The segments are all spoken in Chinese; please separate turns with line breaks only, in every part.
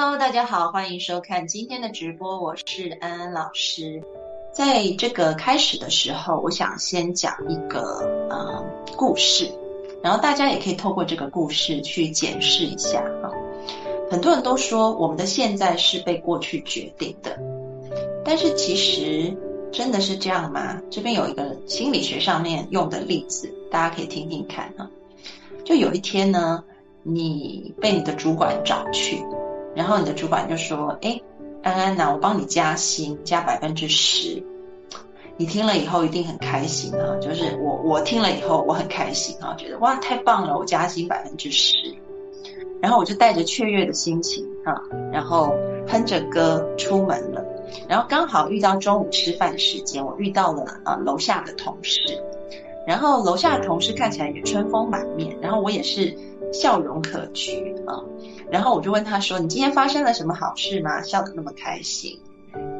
Hello，大家好，欢迎收看今天的直播，我是安安老师。在这个开始的时候，我想先讲一个呃故事，然后大家也可以透过这个故事去检视一下啊。很多人都说我们的现在是被过去决定的，但是其实真的是这样吗？这边有一个心理学上面用的例子，大家可以听听看啊。就有一天呢，你被你的主管找去。然后你的主管就说：“哎，安安呐，我帮你加薪，加百分之十。你听了以后一定很开心啊！就是我，我听了以后我很开心啊，觉得哇，太棒了，我加薪百分之十。然后我就带着雀跃的心情啊，然后哼着歌出门了。然后刚好遇到中午吃饭时间，我遇到了啊楼下的同事。然后楼下的同事看起来也春风满面，然后我也是笑容可掬啊。”然后我就问他说：“你今天发生了什么好事吗？笑得那么开心。”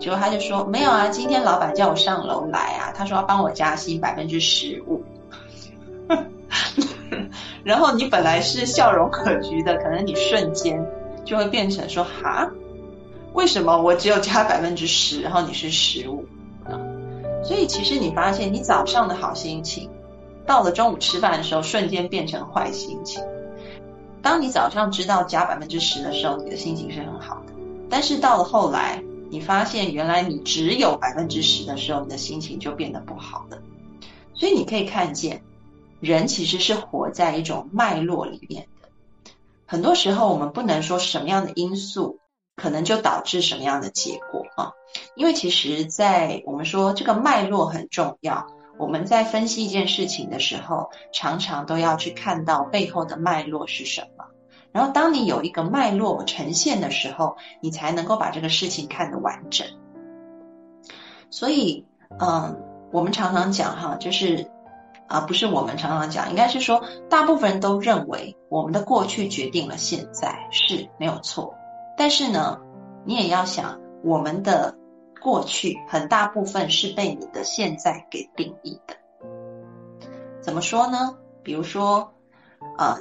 结果他就说：“没有啊，今天老板叫我上楼来啊，他说要帮我加薪百分之十五。”然后你本来是笑容可掬的，可能你瞬间就会变成说：“哈，为什么我只有加百分之十，然后你是十五？”，所以其实你发现，你早上的好心情，到了中午吃饭的时候，瞬间变成坏心情。当你早上知道加百分之十的时候，你的心情是很好的。但是到了后来，你发现原来你只有百分之十的时候，你的心情就变得不好了。所以你可以看见，人其实是活在一种脉络里面的。很多时候，我们不能说什么样的因素可能就导致什么样的结果啊，因为其实，在我们说这个脉络很重要。我们在分析一件事情的时候，常常都要去看到背后的脉络是什么。然后，当你有一个脉络呈现的时候，你才能够把这个事情看得完整。所以，嗯，我们常常讲哈，就是啊，不是我们常常讲，应该是说，大部分人都认为我们的过去决定了现在是没有错。但是呢，你也要想我们的。过去很大部分是被你的现在给定义的，怎么说呢？比如说，啊，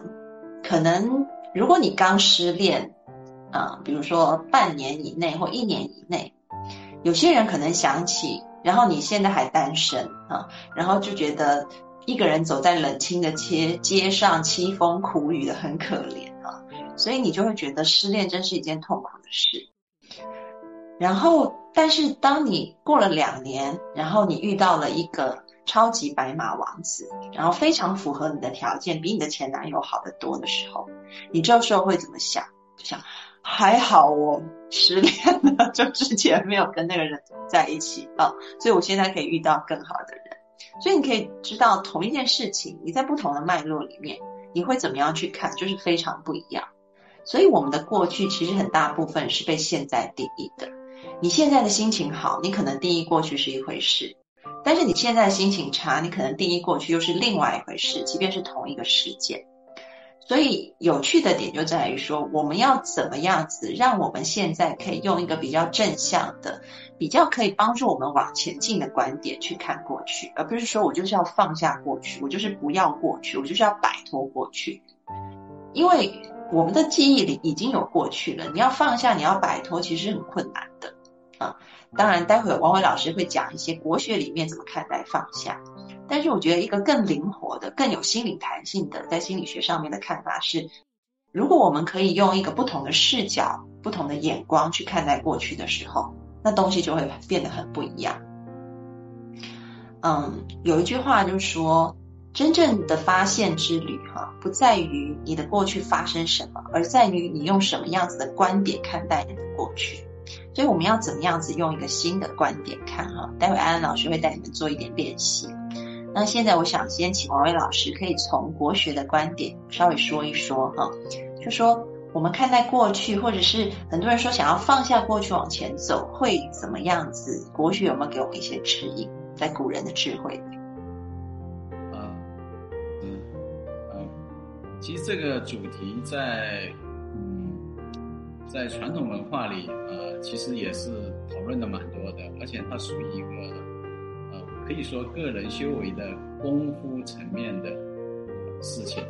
可能如果你刚失恋，啊，比如说半年以内或一年以内，有些人可能想起，然后你现在还单身啊，然后就觉得一个人走在冷清的街街上，凄风苦雨的很可怜啊，所以你就会觉得失恋真是一件痛苦的事。然后，但是当你过了两年，然后你遇到了一个超级白马王子，然后非常符合你的条件，比你的前男友好得多的时候，你这时候会怎么想？就想还好我失恋了，就之前没有跟那个人在一起啊，所以我现在可以遇到更好的人。所以你可以知道，同一件事情，你在不同的脉络里面，你会怎么样去看，就是非常不一样。所以我们的过去其实很大部分是被现在定义的。你现在的心情好，你可能定义过去是一回事；但是你现在心情差，你可能定义过去又是另外一回事。即便是同一个事件，所以有趣的点就在于说，我们要怎么样子让我们现在可以用一个比较正向的、比较可以帮助我们往前进的观点去看过去，而不是说我就是要放下过去，我就是不要过去，我就是要摆脱过去，因为我们的记忆里已经有过去了，你要放下，你要摆脱，其实很困难的。啊，当然，待会王伟老师会讲一些国学里面怎么看待放下。但是我觉得一个更灵活的、更有心理弹性的，在心理学上面的看法是，如果我们可以用一个不同的视角、不同的眼光去看待过去的时候，那东西就会变得很不一样。嗯，有一句话就是说，真正的发现之旅，哈，不在于你的过去发生什么，而在于你用什么样子的观点看待你的过去。所以我们要怎么样子用一个新的观点看哈？待会安安老师会带你们做一点练习。那现在我想先请王威老师，可以从国学的观点稍微说一说哈，就说我们看待过去，或者是很多人说想要放下过去往前走，会怎么样子？国学有没有给我们一些指引？在古人的智慧，
其实这个主题在嗯，在传统文化里，呃，其实也是讨论的蛮多的，而且它属于一个。呃可以说个人修为的功夫层面的事情，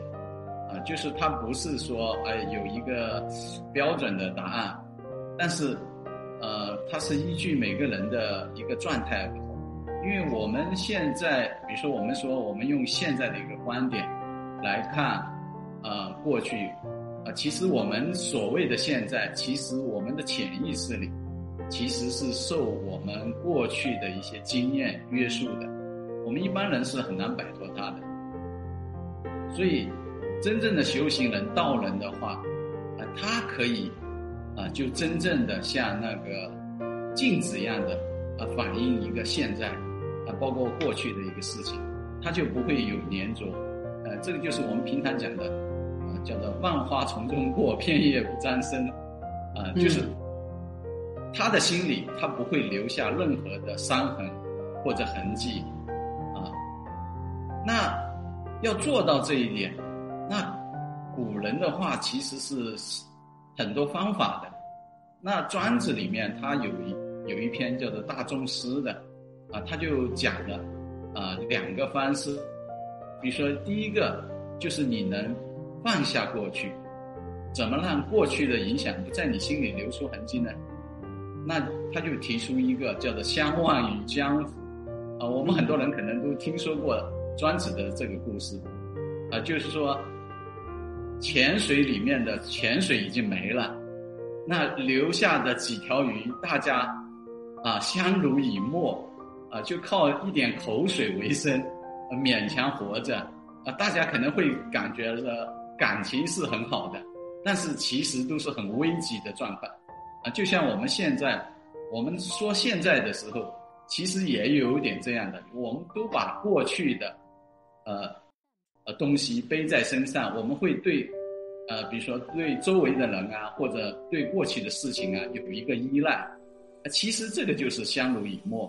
啊，就是它不是说哎有一个标准的答案，但是，呃，它是依据每个人的一个状态不同。因为我们现在，比如说我们说我们用现在的一个观点来看，呃，过去，啊，其实我们所谓的现在，其实我们的潜意识里。其实是受我们过去的一些经验约束的，我们一般人是很难摆脱它的。所以，真正的修行人、道人的话，啊，他可以，啊，就真正的像那个镜子一样的，啊，反映一个现在，啊，包括过去的一个事情，他就不会有粘着。呃，这个就是我们平常讲的，叫做万花丛中过，片叶不沾身，啊，就是。他的心里，他不会留下任何的伤痕或者痕迹，啊，那要做到这一点，那古人的话其实是很多方法的。那庄子里面他有一有一篇叫做《大宗师》的，啊，他就讲了啊两个方式，比如说第一个就是你能放下过去，怎么让过去的影响不在你心里留出痕迹呢？那他就提出一个叫做“相忘于江湖”，啊，我们很多人可能都听说过庄子的这个故事，啊，就是说潜水里面的泉水已经没了，那留下的几条鱼，大家啊相濡以沫，啊，就靠一点口水为生，勉强活着，啊，大家可能会感觉的感情是很好的，但是其实都是很危急的状况。啊，就像我们现在，我们说现在的时候，其实也有一点这样的，我们都把过去的，呃，呃东西背在身上，我们会对，呃，比如说对周围的人啊，或者对过去的事情啊，有一个依赖，其实这个就是相濡以沫，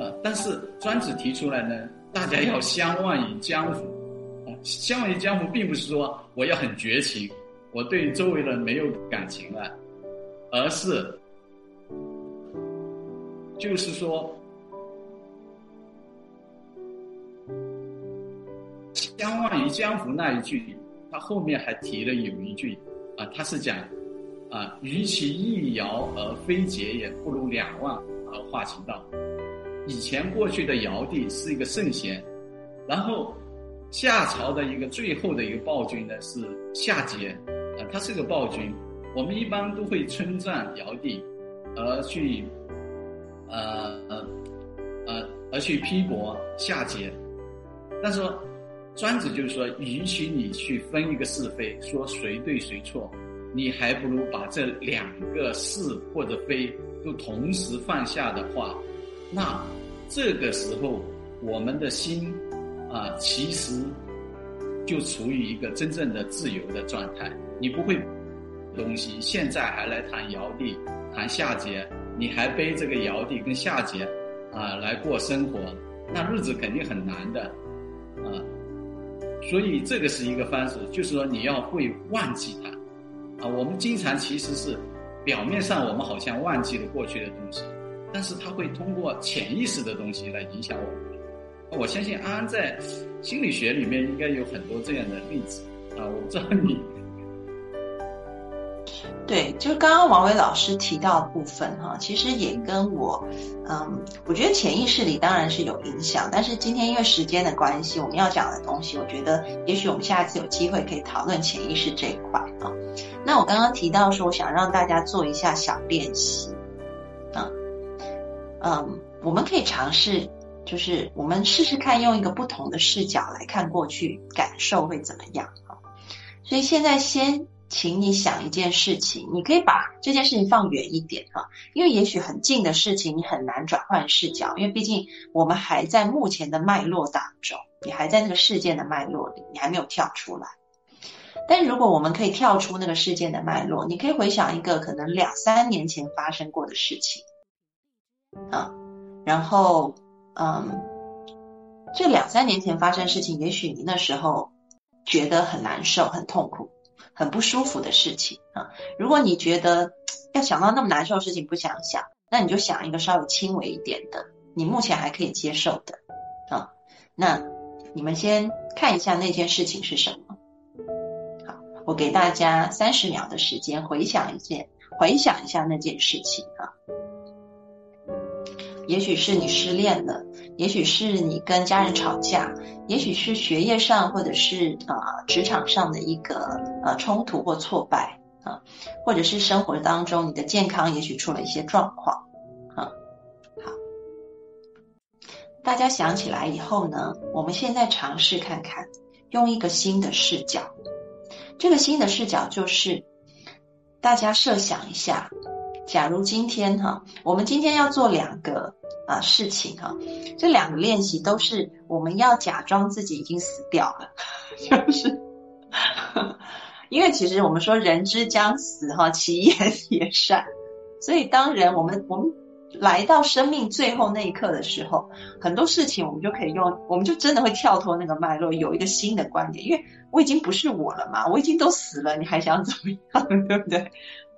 啊，但是庄子提出来呢，大家要相忘于江湖，相忘于江湖，并不是说我要很绝情，我对周围人没有感情了。而是，就是说，相忘于江湖那一句，他后面还提了有一句，啊，他是讲，啊，与其一尧而非桀也，不如两忘而化其道。以前过去的尧帝是一个圣贤，然后夏朝的一个最后的一个暴君呢是夏桀，啊，他是个暴君。我们一般都会称赞尧帝，而去，呃呃呃，而去批驳夏桀。但是庄子就是说，允许你去分一个是非，说谁对谁错，你还不如把这两个是或者非都同时放下的话，那这个时候我们的心啊，其实就处于一个真正的自由的状态，你不会。东西现在还来谈尧帝，谈夏桀，你还背这个尧帝跟夏桀啊来过生活，那日子肯定很难的，啊，所以这个是一个方式，就是说你要会忘记它，啊，我们经常其实是表面上我们好像忘记了过去的东西，但是它会通过潜意识的东西来影响我们。我相信安安在心理学里面应该有很多这样的例子啊，我不知道你。
对，就是刚刚王伟老师提到的部分哈，其实也跟我，嗯，我觉得潜意识里当然是有影响，但是今天因为时间的关系，我们要讲的东西，我觉得也许我们下次有机会可以讨论潜意识这一块啊。那我刚刚提到说，我想让大家做一下小练习，啊，嗯，我们可以尝试，就是我们试试看用一个不同的视角来看过去，感受会怎么样啊？所以现在先。请你想一件事情，你可以把这件事情放远一点哈，因为也许很近的事情你很难转换视角，因为毕竟我们还在目前的脉络当中，你还在那个事件的脉络里，你还没有跳出来。但如果我们可以跳出那个事件的脉络，你可以回想一个可能两三年前发生过的事情，啊，然后嗯，这两三年前发生事情，也许你那时候觉得很难受、很痛苦、很不舒服的事情啊。如果你觉得要想到那么难受的事情不想想，那你就想一个稍微轻微一点的，你目前还可以接受的啊。那你们先看一下那件事情是什么。好我给大家三十秒的时间回想一件，回想一下那件事情啊。也许是你失恋了，也许是你跟家人吵架，也许是学业上或者是啊职场上的一个呃冲突或挫败啊，或者是生活当中你的健康也许出了一些状况啊。好，大家想起来以后呢，我们现在尝试看看，用一个新的视角。这个新的视角就是，大家设想一下，假如今天哈，我们今天要做两个啊事情哈，这两个练习都是我们要假装自己已经死掉了，就是，因为其实我们说人之将死哈，其言也善，所以当人我们我们。来到生命最后那一刻的时候，很多事情我们就可以用，我们就真的会跳脱那个脉络，有一个新的观点。因为我已经不是我了嘛，我已经都死了，你还想怎么样，对不对？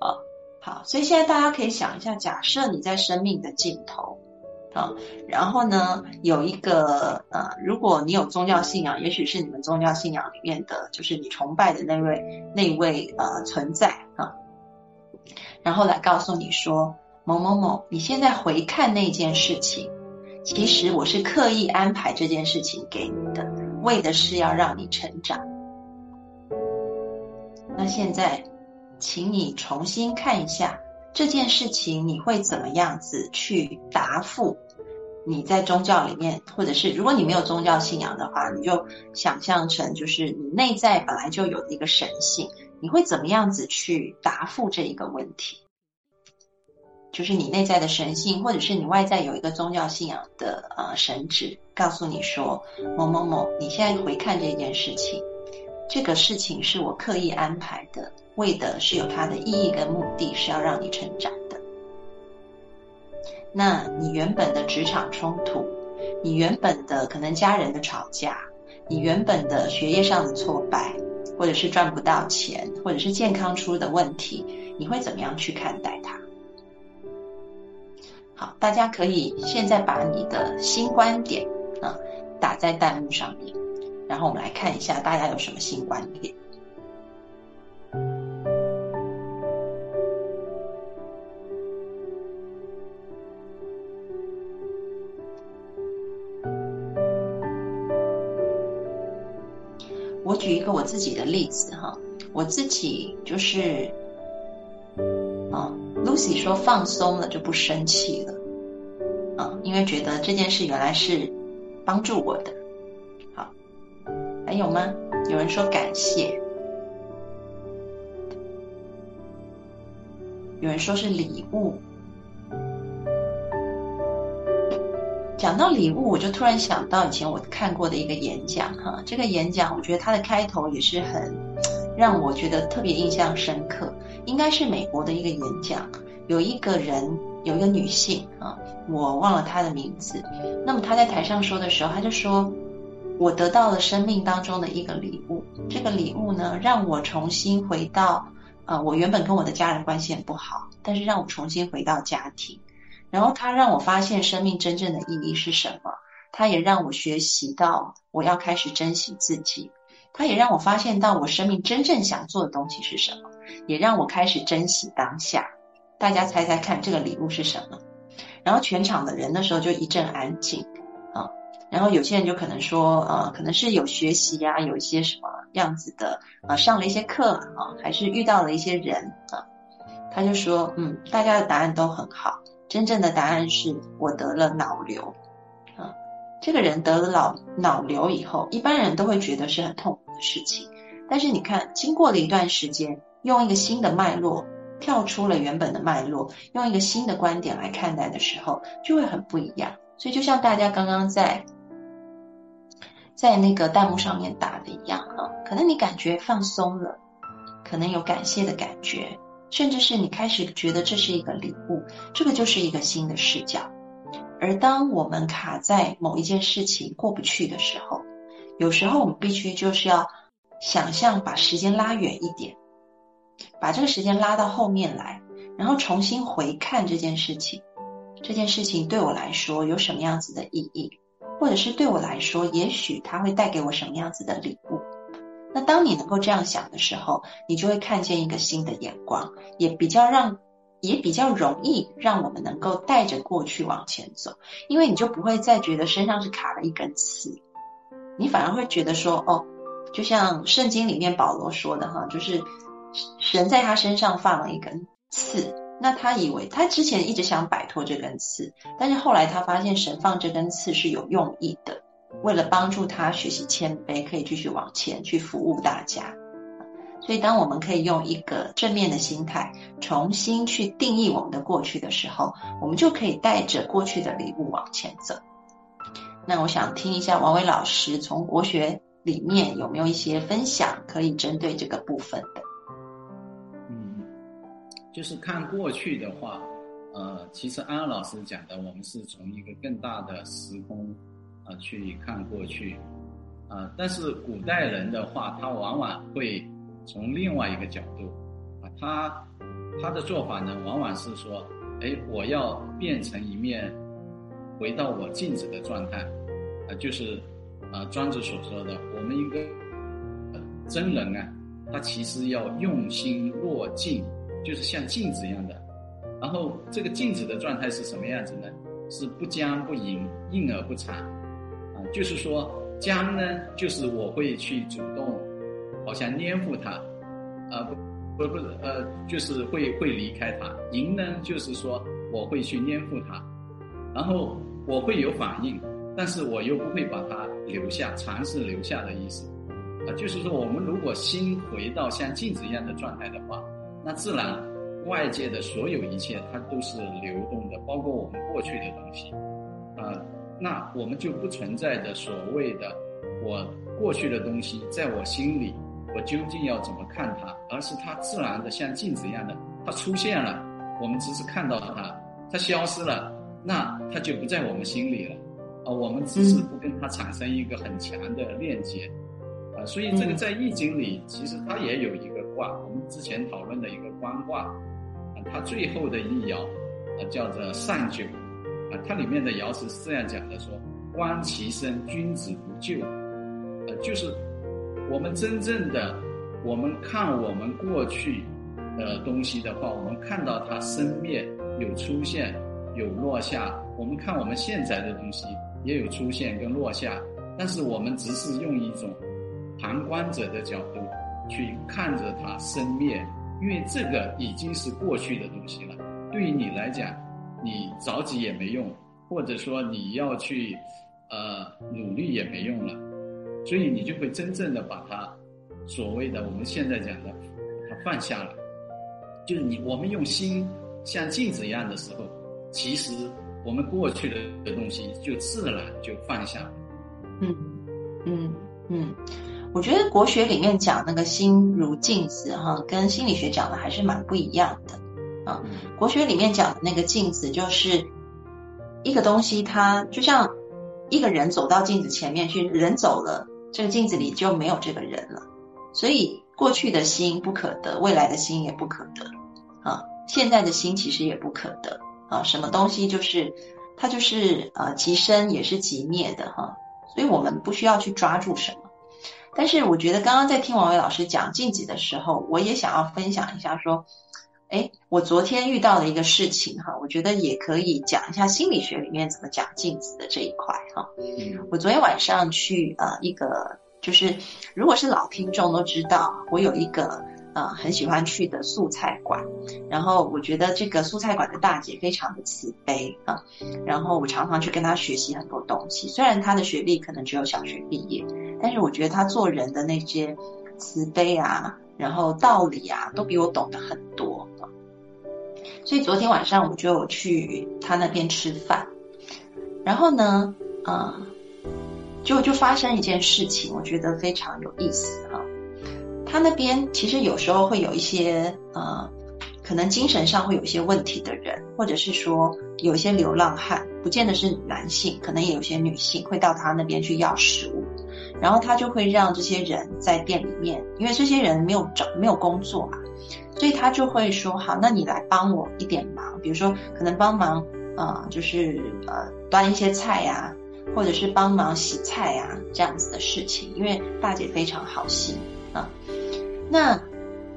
啊，好，所以现在大家可以想一下，假设你在生命的尽头，啊，然后呢，有一个呃，如果你有宗教信仰，也许是你们宗教信仰里面的，就是你崇拜的那位那位呃存在啊，然后来告诉你说。某某某，你现在回看那件事情，其实我是刻意安排这件事情给你的，为的是要让你成长。那现在，请你重新看一下这件事情，你会怎么样子去答复？你在宗教里面，或者是如果你没有宗教信仰的话，你就想象成就是你内在本来就有一个神性，你会怎么样子去答复这一个问题？就是你内在的神性，或者是你外在有一个宗教信仰的呃神旨，告诉你说某某某，你现在回看这件事情，这个事情是我刻意安排的，为的是有它的意义跟目的，是要让你成长的。那你原本的职场冲突，你原本的可能家人的吵架，你原本的学业上的挫败，或者是赚不到钱，或者是健康出的问题，你会怎么样去看待它？好，大家可以现在把你的新观点啊打在弹幕上面，然后我们来看一下大家有什么新观点。我举一个我自己的例子哈，我自己就是啊。Lucy 说：“放松了就不生气了，啊，因为觉得这件事原来是帮助我的。好，还有吗？有人说感谢，有人说是礼物。讲到礼物，我就突然想到以前我看过的一个演讲，哈，这个演讲我觉得它的开头也是很让我觉得特别印象深刻。”应该是美国的一个演讲，有一个人，有一个女性啊，我忘了她的名字。那么她在台上说的时候，她就说：“我得到了生命当中的一个礼物，这个礼物呢，让我重新回到，呃，我原本跟我的家人关系很不好，但是让我重新回到家庭。然后他让我发现生命真正的意义是什么，他也让我学习到我要开始珍惜自己，他也让我发现到我生命真正想做的东西是什么。”也让我开始珍惜当下。大家猜猜看，这个礼物是什么？然后全场的人那时候就一阵安静啊。然后有些人就可能说，呃，可能是有学习呀，有一些什么样子的，呃，上了一些课啊，还是遇到了一些人啊。他就说，嗯，大家的答案都很好。真正的答案是我得了脑瘤啊。这个人得了脑脑瘤以后，一般人都会觉得是很痛苦的事情。但是你看，经过了一段时间。用一个新的脉络跳出了原本的脉络，用一个新的观点来看待的时候，就会很不一样。所以就像大家刚刚在在那个弹幕上面打的一样啊，可能你感觉放松了，可能有感谢的感觉，甚至是你开始觉得这是一个礼物，这个就是一个新的视角。而当我们卡在某一件事情过不去的时候，有时候我们必须就是要想象把时间拉远一点，把这个时间拉到后面来，然后重新回看这件事情。这件事情对我来说有什么样子的意义，或者是对我来说，也许它会带给我什么样子的礼物。那当你能够这样想的时候，你就会看见一个新的眼光，也比较让。也比较容易让我们能够带着过去往前走，因为你就不会再觉得身上是卡了一根刺，你反而会觉得说，哦，就像圣经里面保罗说的哈，就是神在他身上放了一根刺，那他以为他之前一直想摆脱这根刺，但是后来他发现神放这根刺是有用意的，为了帮助他学习谦卑，可以继续往前去服务大家。所以，当我们可以用一个正面的心态重新去定义我们的过去的时候，我们就可以带着过去的礼物往前走。那我想听一下王伟老师从国学里面有没有一些分享，可以针对这个部分的。
嗯，就是看过去的话，呃，其实安安老师讲的，我们是从一个更大的时空啊去看过去，啊，但是古代人的话，他往往会。从另外一个角度，啊，他他的做法呢，往往是说，哎，我要变成一面，回到我镜子的状态，啊，就是啊，庄子所说的，我们一个真人啊，他其实要用心落镜，就是像镜子一样的。然后这个镜子的状态是什么样子呢？是不僵不淫，硬而不残，就是说僵呢，就是我会去主动。好像黏附他，啊不不不呃，就是会会离开他。赢呢，就是说我会去黏附他，然后我会有反应，但是我又不会把他留下，尝试留下的意思。啊，就是说我们如果心回到像镜子一样的状态的话，那自然外界的所有一切它都是流动的，包括我们过去的东西。啊，那我们就不存在的所谓的我过去的东西在我心里。我究竟要怎么看它？而是它自然的像镜子一样的，它出现了，我们只是看到它，它消失了，那它就不在我们心里了，啊，我们只是不跟它产生一个很强的链接，啊，所以这个在易经里其实它也有一个卦，我们之前讨论的一个官卦，啊，它最后的一爻，啊，叫做上九，它里面的爻辞是这样讲的，说观其身，君子不救，呃，就是。我们真正的，我们看我们过去的东西的话，我们看到它生灭有出现有落下，我们看我们现在的东西也有出现跟落下，但是我们只是用一种旁观者的角度去看着它生灭，因为这个已经是过去的东西了。对于你来讲，你着急也没用，或者说你要去呃努力也没用了。所以你就会真正的把它，所谓的我们现在讲的，它放下了，就是你我们用心像镜子一样的时候，其实我们过去的的东西就自然就放下了。
嗯嗯嗯，我觉得国学里面讲那个心如镜子哈，跟心理学讲的还是蛮不一样的啊。国学里面讲的那个镜子，就是一个东西，它就像一个人走到镜子前面去，人走了。这个镜子里就没有这个人了，所以过去的心不可得，未来的心也不可得，啊，现在的心其实也不可得，啊，什么东西就是它就是呃即生也是即灭的哈，所以我们不需要去抓住什么。但是我觉得刚刚在听王伟老师讲镜子的时候，我也想要分享一下说。哎，我昨天遇到了一个事情哈，我觉得也可以讲一下心理学里面怎么讲镜子的这一块哈。我昨天晚上去呃一个，就是如果是老听众都知道，我有一个呃很喜欢去的素菜馆，然后我觉得这个素菜馆的大姐非常的慈悲啊，然后我常常去跟她学习很多东西，虽然她的学历可能只有小学毕业，但是我觉得她做人的那些慈悲啊。然后道理啊都比我懂得很多。所以昨天晚上我就去他那边吃饭，然后呢，呃，就就发生一件事情，我觉得非常有意思哈。他那边其实有时候会有一些呃，可能精神上会有一些问题的人，或者是说有一些流浪汉，不见得是男性，可能也有些女性会到他那边去要食物，然后他就会让这些人在店里面，因为这些人没有找没有工作嘛。所以他就会说：“好，那你来帮我一点忙，比如说可能帮忙，呃，就是呃端一些菜呀，或者是帮忙洗菜呀这样子的事情。因为大姐非常好心啊。那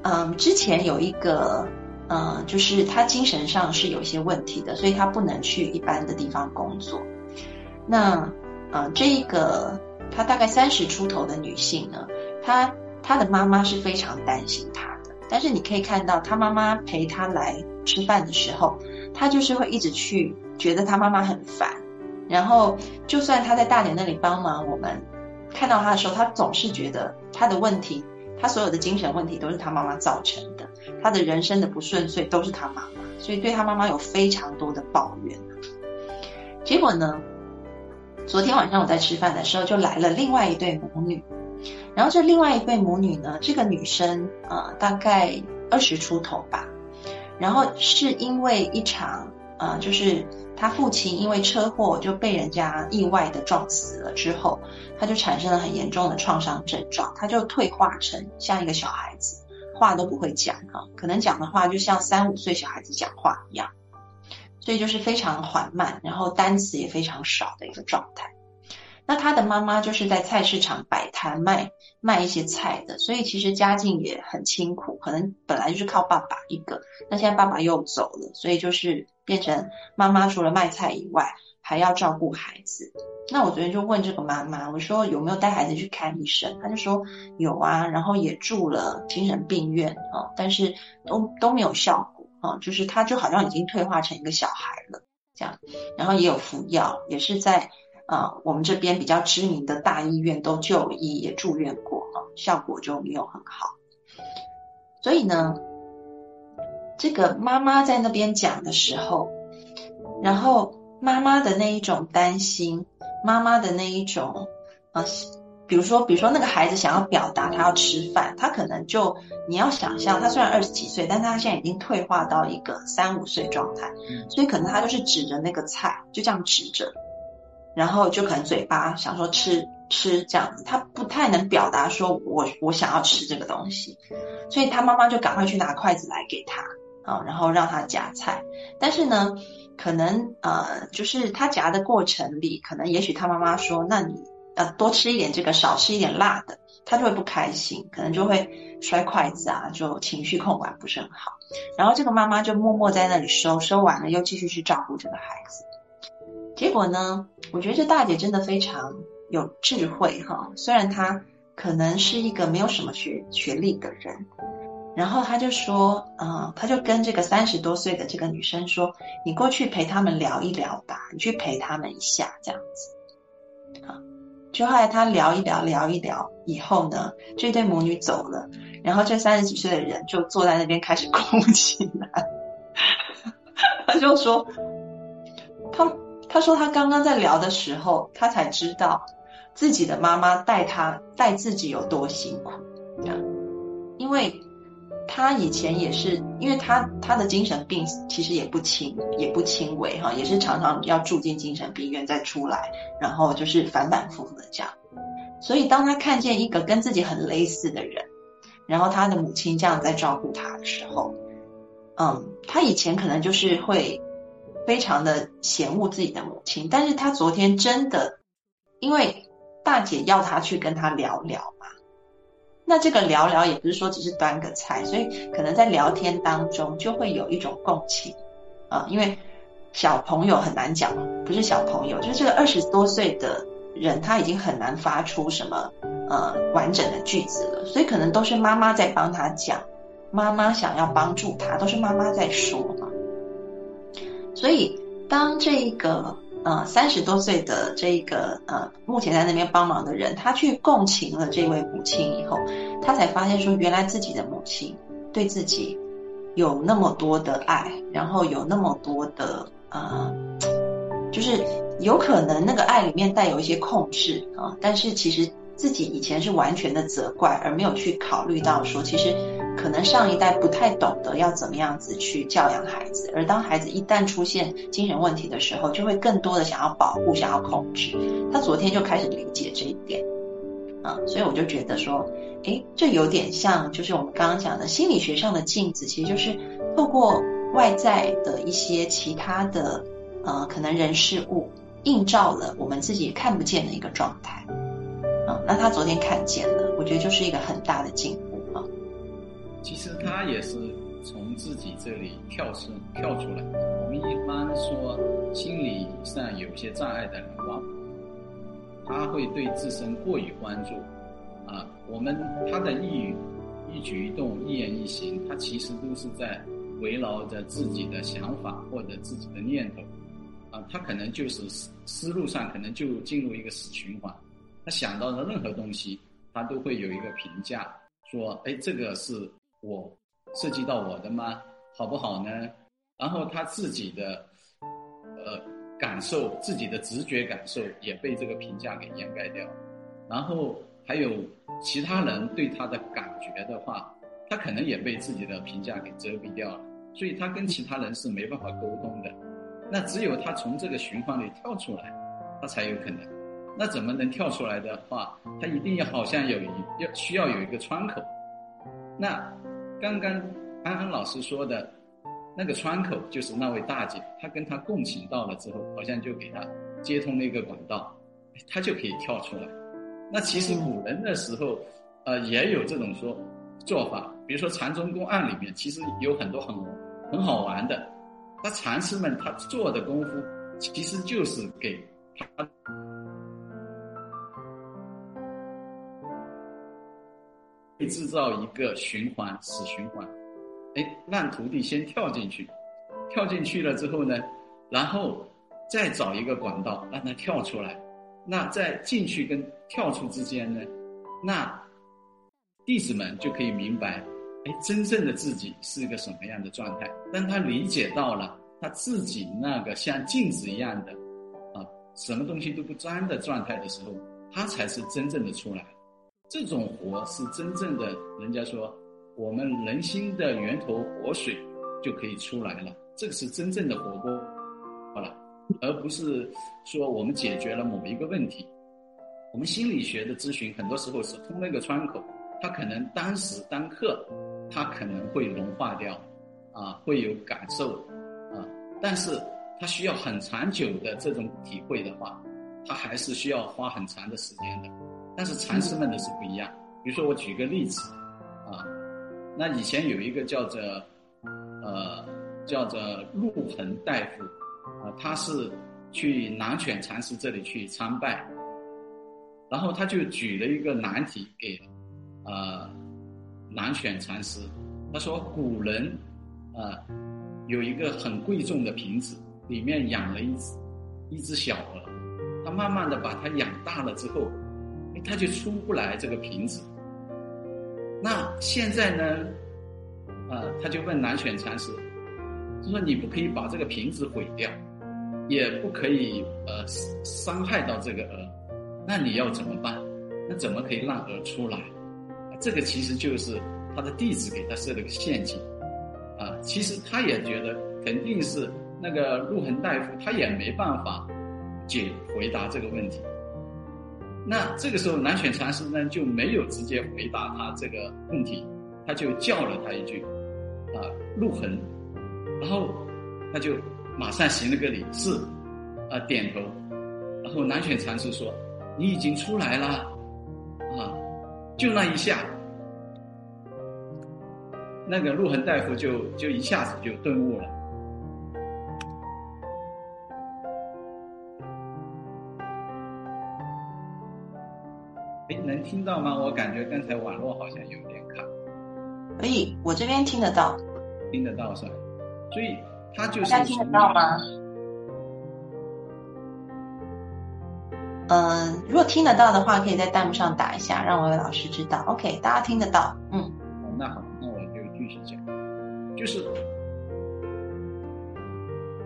嗯，之前有一个，呃，就是她精神上是有一些问题的，所以她不能去一般的地方工作。那呃，这一个她大概三十出头的女性呢，她她的妈妈是非常担心她的。”但是你可以看到，她妈妈陪她来吃饭的时候，她就是会一直去觉得她妈妈很烦。然后，就算她在大姐那里帮忙，我们看到他的时候，他总是觉得他的问题，他所有的精神问题都是他妈妈造成的，他的人生的不顺遂都是他妈妈，所以对他妈妈有非常多的抱怨。结果呢，昨天晚上我在吃饭的时候，就来了另外一对母女。然后这另外一对母女呢，这个女生啊，大概二十出头吧。然后是因为一场啊，就是她父亲因为车祸就被人家意外的撞死了之后，她就产生了很严重的创伤症状，她就退化成像一个小孩子，话都不会讲哈，可能讲的话就像三五岁小孩子讲话一样，所以就是非常缓慢，然后单词也非常少的一个状态。那他的妈妈就是在菜市场摆摊卖卖一些菜的，所以其实家境也很清苦，可能本来就是靠爸爸一个，那现在爸爸又走了，所以就是变成妈妈除了卖菜以外，还要照顾孩子。那我昨天就问这个妈妈，我说有没有带孩子去看医生？她就说有啊，然后也住了精神病院啊，但是都都没有效啊，就是他就好像已经退化成一个小孩了这样，然后也有服药，也是在。啊，我们这边比较知名的大医院都就医也住院过啊，效果就没有很好。所以呢，这个妈妈在那边讲的时候，然后妈妈的那一种担心，妈妈的那一种啊，比如说，比如说那个孩子想要表达他要吃饭，他可能就你要想象，他虽然二十几岁，但他现在已经退化到一个三五岁状态，所以可能他就是指着那个菜，就这样指着。然后就可能嘴巴想说吃吃这样子，他不太能表达说我我想要吃这个东西，所以他妈妈就赶快去拿筷子来给他啊，然后让他夹菜。但是呢，可能呃，就是他夹的过程里，可能也许他妈妈说，那你呃多吃一点这个，少吃一点辣的，他就会不开心，可能就会摔筷子啊，就情绪控管不是很好。然后这个妈妈就默默在那里收，收完了又继续去照顾这个孩子。结果呢？我觉得这大姐真的非常有智慧哈。虽然她可能是一个没有什么学学历的人，然后她就说，嗯，她就跟这个三十多岁的这个女生说：“你过去陪他们聊一聊吧，你去陪他们一下，这样子。”就后来他聊一聊，聊一聊以后呢，这对母女走了，然后这三十几岁的人就坐在那边开始哭起来。他就说，他。他说他刚刚在聊的时候，他才知道自己的妈妈带他带自己有多辛苦，这样，因为他以前也是，因为他他的精神病其实也不轻也不轻微哈，也是常常要住进精神病院再出来，然后就是反反复复的这样，所以当他看见一个跟自己很类似的人，然后他的母亲这样在照顾他的时候，嗯，他以前可能就是会。非常的嫌恶自己的母亲，但是他昨天真的，因为大姐要他去跟他聊聊嘛，那这个聊聊也不是说只是端个菜，所以可能在聊天当中就会有一种共情啊，因为小朋友很难讲，不是小朋友，就是这个二十多岁的人他已经很难发出什么呃完整的句子了，所以可能都是妈妈在帮他讲，妈妈想要帮助他，都是妈妈在说嘛。所以，当这个啊三十多岁的这个呃目前在那边帮忙的人，他去共情了这位母亲以后，他才发现说，原来自己的母亲对自己有那么多的爱，然后有那么多的呃，就是有可能那个爱里面带有一些控制啊，但是其实自己以前是完全的责怪，而没有去考虑到说，其实。可能上一代不太懂得要怎么样子去教养孩子，而当孩子一旦出现精神问题的时候，就会更多的想要保护、想要控制。他昨天就开始理解这一点，啊，所以我就觉得说，诶，这有点像，就是我们刚刚讲的心理学上的镜子，其实就是透过外在的一些其他的呃可能人事物，映照了我们自己看不见的一个状态。啊，那他昨天看见了，我觉得就是一个很大的进步啊。
其实他也是从自己这里跳出跳出来。我们一般说心理上有些障碍的人，往他会对自身过于关注啊。我们他的一语一举一动、一言一行，他其实都是在围绕着自己的想法或者自己的念头啊。他可能就是思思路上可能就进入一个死循环。他想到的任何东西，他都会有一个评价，说：“哎，这个是。”我涉及到我的吗？好不好呢？然后他自己的呃感受，自己的直觉感受也被这个评价给掩盖掉。然后还有其他人对他的感觉的话，他可能也被自己的评价给遮蔽掉了。所以他跟其他人是没办法沟通的。那只有他从这个循环里跳出来，他才有可能。那怎么能跳出来的话，他一定要好像有一要需要有一个窗口。那。刚刚安安老师说的，那个窗口就是那位大姐，她跟他共情到了之后，好像就给他接通了一个管道，他就可以跳出来。那其实古人的时候，呃，也有这种说做法，比如说禅宗公案里面，其实有很多很很好玩的。那禅师们他做的功夫，其实就是给他。会制造一个循环，死循环，哎，让徒弟先跳进去，跳进去了之后呢，然后再找一个管道让他跳出来。那在进去跟跳出之间呢，那弟子们就可以明白，哎，真正的自己是一个什么样的状态。当他理解到了他自己那个像镜子一样的啊，什么东西都不沾的状态的时候，他才是真正的出来。这种活是真正的，人家说我们人心的源头活水就可以出来了，这个是真正的活过好了，而不是说我们解决了某一个问题。我们心理学的咨询很多时候是通了一个窗口，它可能当时当刻它可能会融化掉，啊，会有感受，啊，但是它需要很长久的这种体会的话，它还是需要花很长的时间的。但是禅师们的是不一样，比如说我举个例子，啊，那以前有一个叫做，呃，叫做陆恒大夫，啊，他是去南犬禅师这里去参拜，然后他就举了一个难题给，呃，南犬禅师，他说古人，呃，有一个很贵重的瓶子，里面养了一只一只小鹅，他慢慢的把它养大了之后。他就出不来这个瓶子。那现在呢？啊，他就问南犬禅师，就说你不可以把这个瓶子毁掉，也不可以呃伤害到这个鹅，那你要怎么办？那怎么可以让鹅出来？这个其实就是他的弟子给他设了个陷阱。啊，其实他也觉得肯定是那个陆恒大夫，他也没办法解回答这个问题。那这个时候，南犬禅师呢就没有直接回答他这个问题，他就叫了他一句，啊，陆恒，然后他就马上行了个礼，是，啊，点头，然后南犬禅师说：“你已经出来了，啊，就那一下，那个陆恒大夫就就一下子就顿悟了。”能听到吗？我感觉刚才网络好像有点卡。
可以，我这边听得到。
听得到是吧？所以他就是。
大家听得到吗？嗯，如果听得到的话，可以在弹幕上打一下，让我伟老师知道。OK，大家听得到，嗯。
哦，那好，那我就继续讲，就是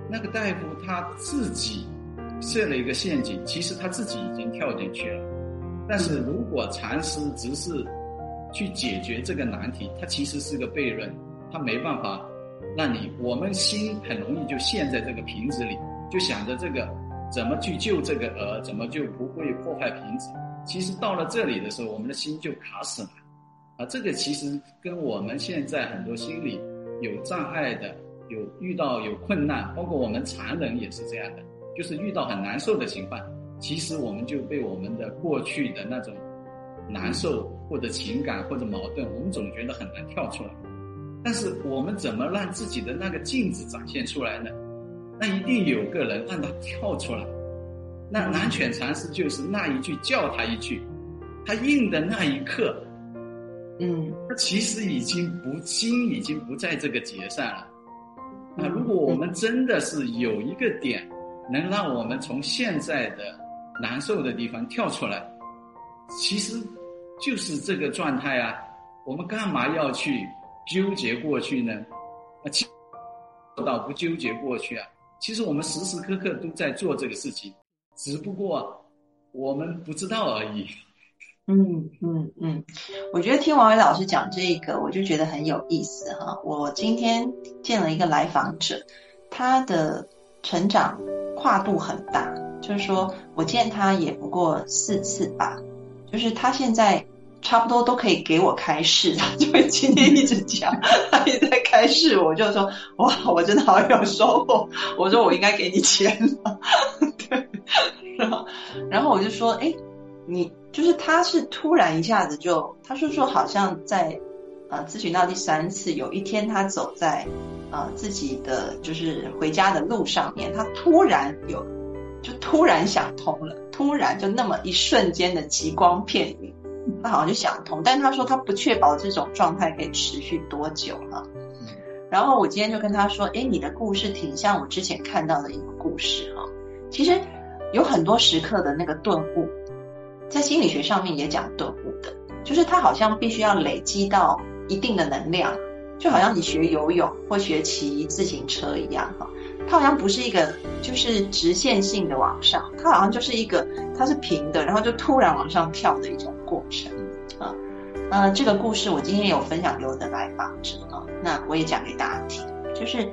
那个大夫他自己设了一个陷阱，其实他自己已经跳进去了。但是如果禅师只是去解决这个难题，他其实是个悖论，他没办法让你。我们心很容易就陷在这个瓶子里，就想着这个。怎么去救这个鹅？怎么就不会破坏瓶子？其实到了这里的时候，我们的心就卡死了。啊，这个其实跟我们现在很多心理有障碍的、有遇到有困难，包括我们常人也是这样的，就是遇到很难受的情况，其实我们就被我们的过去的那种难受或者情感或者矛盾，我们总觉得很难跳出来。但是我们怎么让自己的那个镜子展现出来呢？那一定有个人让他跳出来，那南犬禅师就是那一句叫他一句，他应的那一刻，
嗯，
他其实已经不心已经不在这个结上了。那如果我们真的是有一个点，能让我们从现在的难受的地方跳出来，其实就是这个状态啊。我们干嘛要去纠结过去呢？啊，做到不纠结过去啊。其实我们时时刻刻都在做这个事情，只不过我们不知道而已。
嗯嗯嗯，我觉得听王伟老师讲这个，我就觉得很有意思哈。我今天见了一个来访者，他的成长跨度很大，就是说我见他也不过四次吧，就是他现在。差不多都可以给我开示，他就会今天一直讲，他也在开示，我就说哇，我真的好有收获。我说我应该给你钱了，对，然后？然后我就说，哎，你就是他是突然一下子就，他说说好像在呃咨询到第三次，有一天他走在呃自己的就是回家的路上面，他突然有就突然想通了，突然就那么一瞬间的极光片语。他好像就想通，但他说他不确保这种状态可以持续多久哈。然后我今天就跟他说：“哎，你的故事挺像我之前看到的一个故事哈。其实有很多时刻的那个顿悟，在心理学上面也讲顿悟的，就是他好像必须要累积到一定的能量，就好像你学游泳或学骑自行车一样哈。它好像不是一个就是直线性的往上，它好像就是一个它是平的，然后就突然往上跳的一种。”过程啊，呃，这个故事我今天有分享给我的来访者啊，那我也讲给大家听。就是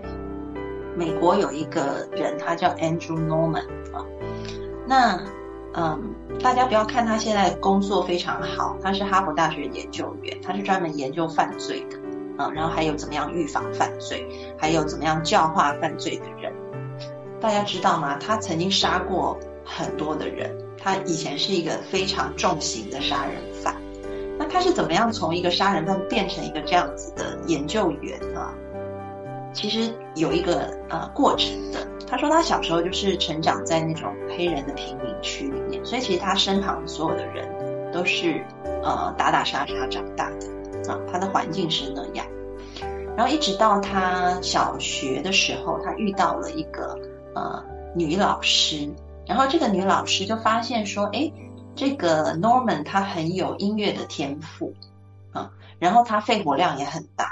美国有一个人，他叫 Andrew Norman 啊，那嗯，大家不要看他现在工作非常好，他是哈佛大学研究员，他是专门研究犯罪的啊，然后还有怎么样预防犯罪，还有怎么样教化犯罪的人。大家知道吗？他曾经杀过很多的人。他以前是一个非常重刑的杀人犯，那他是怎么样从一个杀人犯变成一个这样子的研究员呢？其实有一个呃过程的。他说他小时候就是成长在那种黑人的贫民区里面，所以其实他身旁所有的人都是呃打打杀杀长大的啊，他的环境是那样。然后一直到他小学的时候，他遇到了一个呃女老师。然后这个女老师就发现说，哎，这个 Norman 他很有音乐的天赋，啊，然后他肺活量也很大，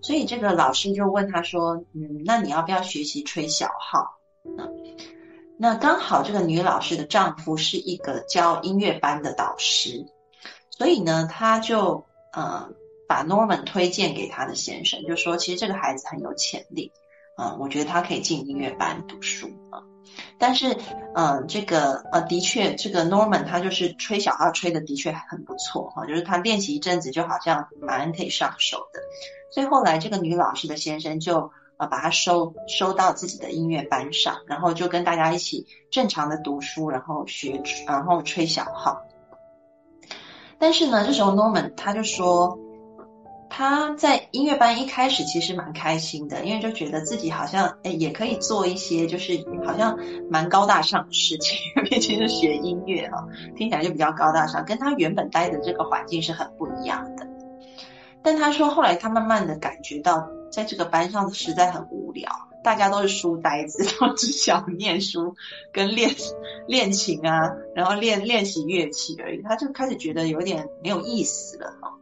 所以这个老师就问他说，嗯，那你要不要学习吹小号？啊，那刚好这个女老师的丈夫是一个教音乐班的导师，所以呢，他就呃把 Norman 推荐给他的先生，就说其实这个孩子很有潜力，啊，我觉得他可以进音乐班读书啊。但是，嗯，这个呃，的确，这个 Norman 他就是吹小号吹的的确很不错哈，就是他练习一阵子就好像蛮可以上手的。所以后来这个女老师的先生就呃把他收收到自己的音乐班上，然后就跟大家一起正常的读书，然后学，然后吹小号。但是呢，这时候 Norman 他就说。他在音乐班一开始其实蛮开心的，因为就觉得自己好像哎也可以做一些就是好像蛮高大上的事情，毕竟是学音乐啊，听起来就比较高大上，跟他原本待的这个环境是很不一样的。但他说后来他慢慢的感觉到在这个班上实在很无聊，大家都是书呆子，都只想念书跟练 练琴啊，然后练练习乐器而已。他就开始觉得有点没有意思了哈。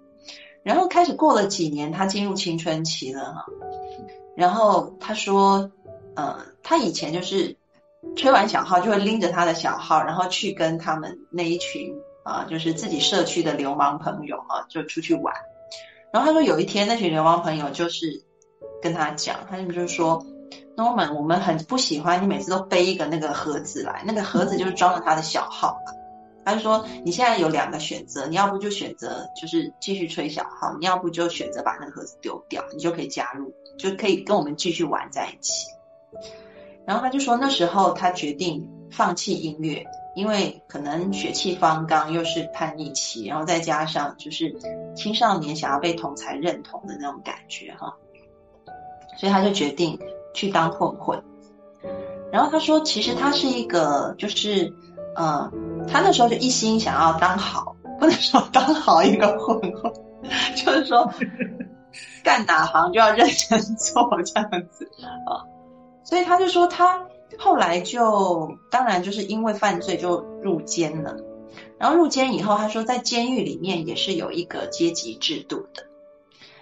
然后开始过了几年，他进入青春期了哈。然后他说，呃，他以前就是吹完小号就会拎着他的小号，然后去跟他们那一群啊，就是自己社区的流氓朋友啊，就出去玩。然后他说有一天那群流氓朋友就是跟他讲，他们就是说，Norman，我们很不喜欢你每次都背一个那个盒子来，那个盒子就是装了他的小号。他就说你现在有两个选择，你要不就选择就是继续吹小号，你要不就选择把那个盒子丢掉，你就可以加入，就可以跟我们继续玩在一起。然后他就说那时候他决定放弃音乐。因为可能血气方刚，又是叛逆期，然后再加上就是青少年想要被同才认同的那种感觉哈，所以他就决定去当混混。然后他说，其实他是一个，就是呃，他那时候就一心想要当好，不能说当好一个混混，就是说干哪行就要认真做这样子啊，所以他就说他。后来就当然就是因为犯罪就入监了，然后入监以后，他说在监狱里面也是有一个阶级制度的。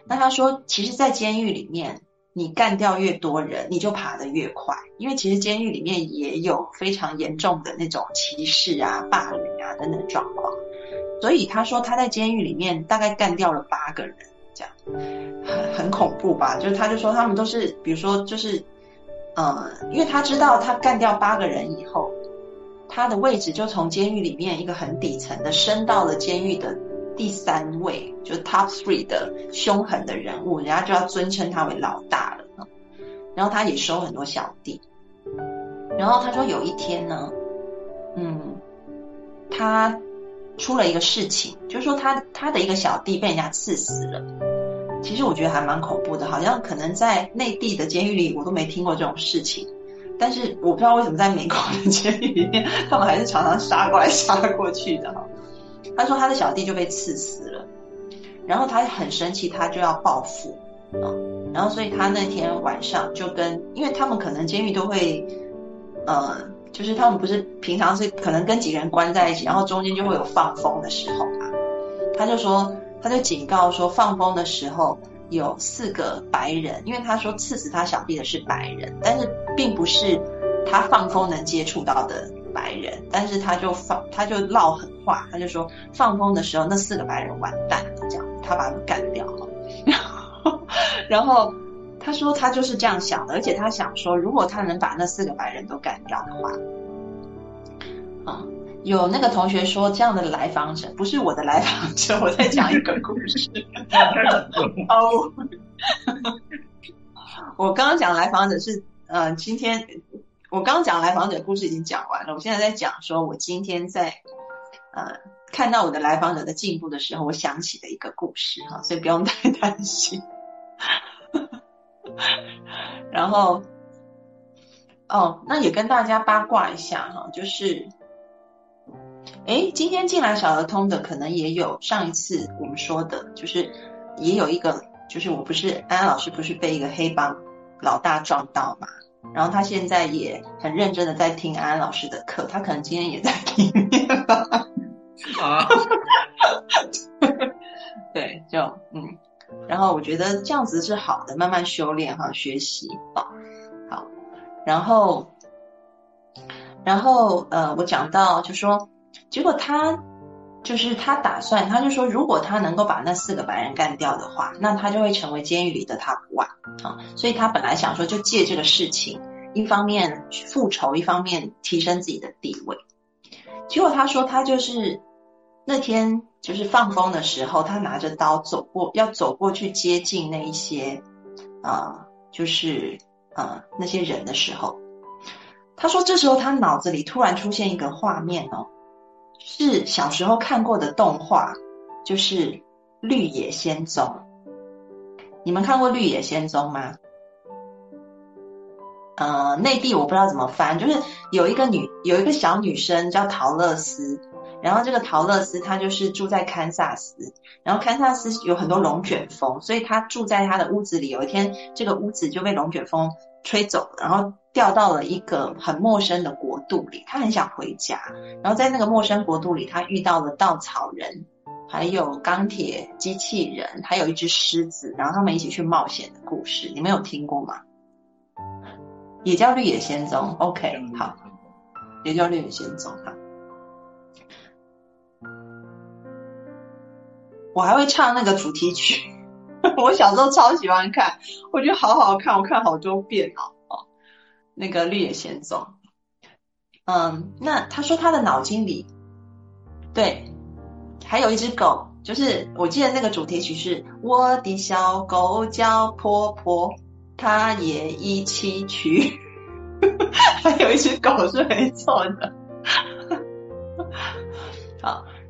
那他说，其实，在监狱里面，你干掉越多人，你就爬得越快，因为其实监狱里面也有非常严重的那种歧视啊、霸凌啊等等状况。所以他说他在监狱里面大概干掉了八个人，这样很很恐怖吧？就是他就说他们都是，比如说就是。呃，因为他知道他干掉八个人以后，他的位置就从监狱里面一个很底层的升到了监狱的第三位，就 top three 的凶狠的人物，人家就要尊称他为老大了。然后他也收很多小弟。然后他说有一天呢，嗯，他出了一个事情，就是说他他的一个小弟被人家刺死了。其实我觉得还蛮恐怖的，好像可能在内地的监狱里我都没听过这种事情，但是我不知道为什么在美国的监狱里面，他们还是常常杀过来杀过去的哈。他说他的小弟就被刺死了，然后他很生气，他就要报复啊，然后所以他那天晚上就跟，因为他们可能监狱都会，呃，就是他们不是平常是可能跟几个人关在一起，然后中间就会有放风的时候嘛，他就说。他就警告说，放风的时候有四个白人，因为他说刺死他小弟的是白人，但是并不是他放风能接触到的白人，但是他就放他就唠狠话，他就说放风的时候那四个白人完蛋了，这样他把他们干掉了。然后，然后他说他就是这样想的，而且他想说，如果他能把那四个白人都干掉的话，啊。有那个同学说，这样的来访者不是我的来访者，我在讲一个故事。哦，我刚刚讲来访者是，呃，今天我刚讲来访者故事已经讲完了，我现在在讲说我今天在呃看到我的来访者的进步的时候，我想起的一个故事哈，所以不用太担心。然后，哦，那也跟大家八卦一下哈，就是。哎，今天进来小儿通的可能也有上一次我们说的，就是也有一个，就是我不是安安老师不是被一个黑帮老大撞到嘛，然后他现在也很认真的在听安安老师的课，他可能今天也在听。啊，对，就嗯，然后我觉得这样子是好的，慢慢修炼哈，学习啊，好，然后，然后呃，我讲到就说。结果他就是他打算，他就说，如果他能够把那四个白人干掉的话，那他就会成为监狱里的 top one 啊。所以他本来想说，就借这个事情，一方面复仇，一方面提升自己的地位。结果他说，他就是那天就是放风的时候，他拿着刀走过，要走过去接近那一些啊，就是啊那些人的时候，他说这时候他脑子里突然出现一个画面哦。是小时候看过的动画，就是《绿野仙踪》。你们看过《绿野仙踪》吗？呃，内地我不知道怎么翻，就是有一个女，有一个小女生叫陶乐斯，然后这个陶乐斯她就是住在堪萨斯，然后堪萨斯有很多龙卷风，所以她住在她的屋子里。有一天，这个屋子就被龙卷风吹走了，然后掉到了一个很陌生的国度里。他很想回家，然后在那个陌生国度里，他遇到了稻草人，还有钢铁机器人，还有一只狮子，然后他们一起去冒险的故事，你们有听过吗？也叫《绿野仙踪》，OK，好，也叫《绿野仙踪》哈。我还会唱那个主题曲，我小时候超喜欢看，我觉得好好看，我看好多遍哦。哦，那个《绿野仙踪》，嗯，那他说他的脑筋里，对，还有一只狗，就是我记得那个主题曲是我的小狗叫婆婆，它也一起去，还有一只狗是没错的，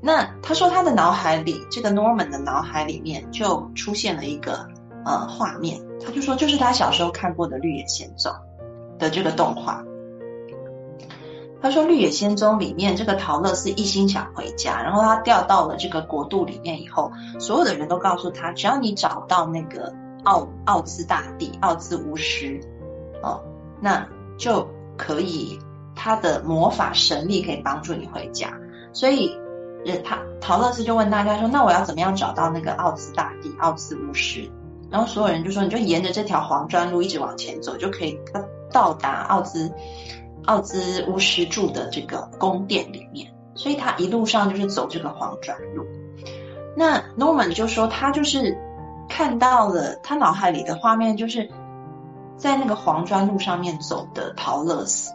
那他说他的脑海里，这个 Norman 的脑海里面就出现了一个呃画面，他就说就是他小时候看过的《绿野仙踪》的这个动画。他说《绿野仙踪》里面这个陶乐是一心想回家，然后他掉到了这个国度里面以后，所有的人都告诉他，只要你找到那个奥奥兹大帝、奥兹巫师，哦，那就可以他的魔法神力可以帮助你回家，所以。人他陶乐斯就问大家说：“那我要怎么样找到那个奥兹大帝、奥兹巫师？”然后所有人就说：“你就沿着这条黄砖路一直往前走，就可以到达奥兹奥兹巫师住的这个宫殿里面。”所以他一路上就是走这个黄砖路。那 Norman 就说他就是看到了他脑海里的画面，就是在那个黄砖路上面走的陶乐斯。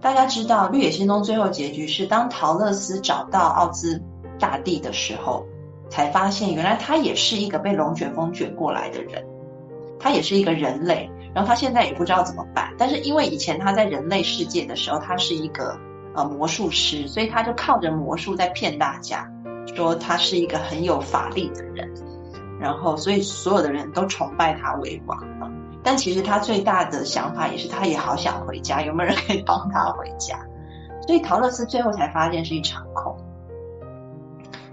大家知道《绿野仙踪》最后结局是，当陶乐斯找到奥兹大帝的时候，才发现原来他也是一个被龙卷风卷过来的人，他也是一个人类。然后他现在也不知道怎么办，但是因为以前他在人类世界的时候，他是一个呃魔术师，所以他就靠着魔术在骗大家，说他是一个很有法力的人。然后，所以所有的人都崇拜他为王。但其实他最大的想法也是，他也好想回家，有没有人可以帮他回家？所以陶乐斯最后才发现是一场空。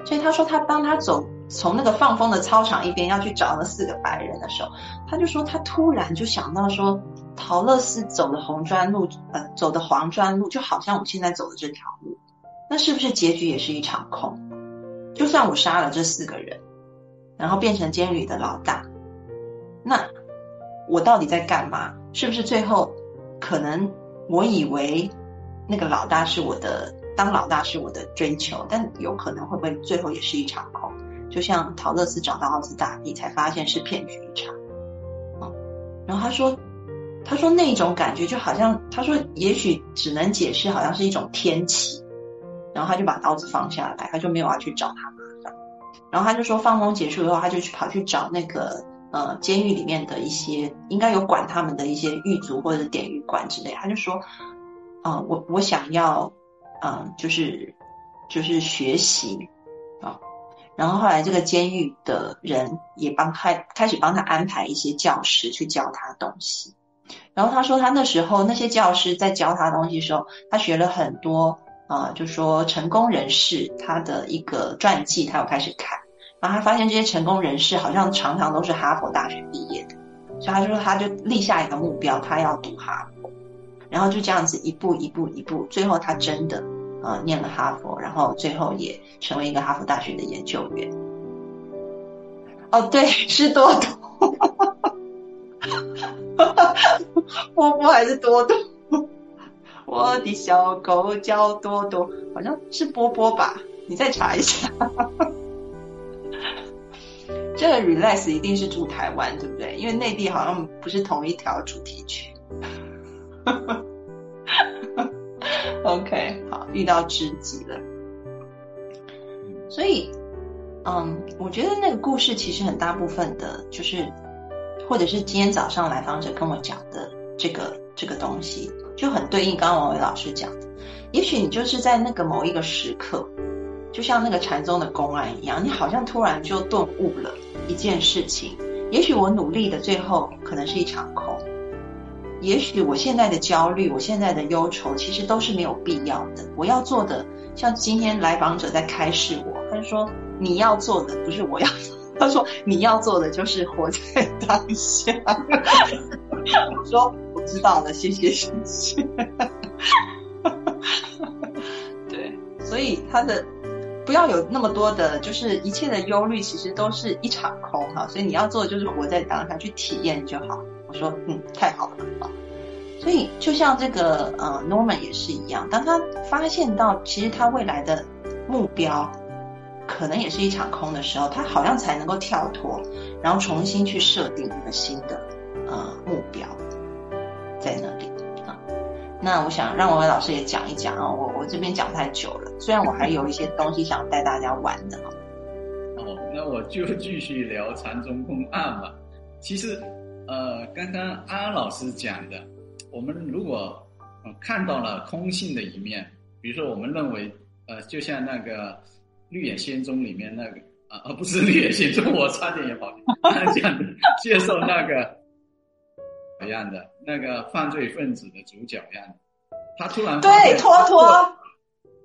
所以他说，他当他走从那个放风的操场一边要去找那四个白人的时候，他就说他突然就想到说，陶乐斯走的红砖路，呃，走的黄砖路，就好像我现在走的这条路，那是不是结局也是一场空？就算我杀了这四个人，然后变成监狱的老大，那？我到底在干嘛？是不是最后可能我以为那个老大是我的，当老大是我的追求，但有可能会不会最后也是一场空？就像陶乐斯找到奥兹大帝，才发现是骗局一场。啊，然后他说，他说那种感觉就好像，他说也许只能解释，好像是一种天启。然后他就把刀子放下来，他就没有要去找他麻烦。然后他就说放风结束以后，他就去跑去找那个。呃，监狱里面的一些应该有管他们的一些狱卒或者典狱官之类，他就说，啊，我我想要，嗯，就是就是学习啊，然后后来这个监狱的人也帮开开始帮他安排一些教师去教他东西，然后他说他那时候那些教师在教他东西的时候，他学了很多啊，就说成功人士他的一个传记，他有开始看。然后他发现这些成功人士好像常常都是哈佛大学毕业的，所以他就说他就立下一个目标，他要读哈佛，然后就这样子一步一步一步，最后他真的呃念了哈佛，然后最后也成为一个哈佛大学的研究员。哦，对，是多多，波波还是多多？我的小狗叫多多，好像是波波吧？你再查一下。这个 relax 一定是住台湾，对不对？因为内地好像不是同一条主题曲。OK，好，遇到知己了。所以，嗯，我觉得那个故事其实很大部分的，就是或者是今天早上来访者跟我讲的这个这个东西，就很对应刚刚王伟老师讲的。也许你就是在那个某一个时刻。就像那个禅宗的公案一样，你好像突然就顿悟了一件事情。也许我努力的最后可能是一场空，也许我现在的焦虑，我现在的忧愁，其实都是没有必要的。我要做的，像今天来访者在开示我，他说你要做的不是我要，他说你要做的就是活在当下。我说我知道了，谢谢谢谢。对，所以他的不要有那么多的，就是一切的忧虑，其实都是一场空哈。所以你要做的就是活在当下，去体验就好。我说嗯，太好了啊。所以就像这个呃，Norman 也是一样，当他发现到其实他未来的目标可能也是一场空的时候，他好像才能够跳脱，然后重新去设定一个新的呃目标在那。那我想让文伟老师也讲一讲啊，我我这边讲太久了，虽然我还有一些东西想带大家玩的
哦，那我就继续聊禅宗公案吧。其实呃，刚刚安老师讲的。我们如果看到了空性的一面，比如说我们认为，呃，就像那个《绿野仙踪》里面那个啊，不是《绿野仙踪》，我差点也跑讲 接受那个一样的那个犯罪分子的主角一样，他突然
对托托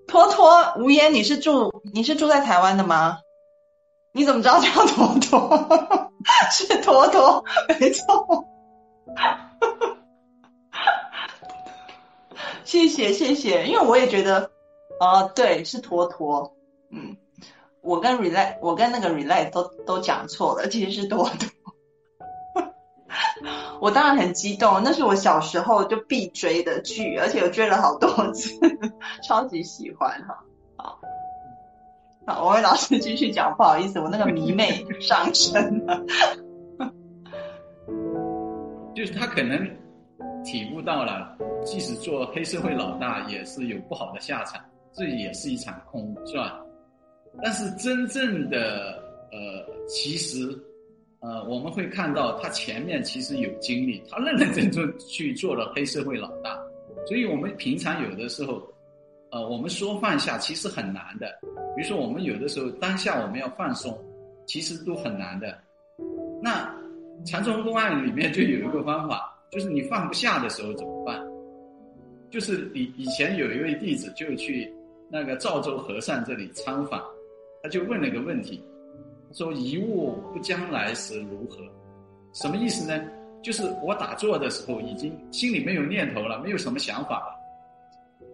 托托无言，你是住你是住在台湾的吗？你怎么知道叫托托？是托托，没错。谢谢谢谢，因为我也觉得，哦，对，是坨坨，嗯，我跟 relay，我跟那个 relay 都都讲错了，其实是坨坨。我当然很激动，那是我小时候就必追的剧，而且我追了好多次，超级喜欢哈。好，好，我为老师继续讲，不好意思，我那个迷妹上身了。
就是他可能。体悟到了，即使做黑社会老大也是有不好的下场，这也是一场空转。但是真正的呃，其实呃，我们会看到他前面其实有经历，他认认真真去做了黑社会老大。所以我们平常有的时候，呃，我们说放下其实很难的。比如说我们有的时候当下我们要放松，其实都很难的。那禅宗公案里面就有一个方法。就是你放不下的时候怎么办？就是以以前有一位弟子就去那个赵州和尚这里参访，他就问了个问题，说：“一物不将来时如何？”什么意思呢？就是我打坐的时候已经心里没有念头了，没有什么想法了，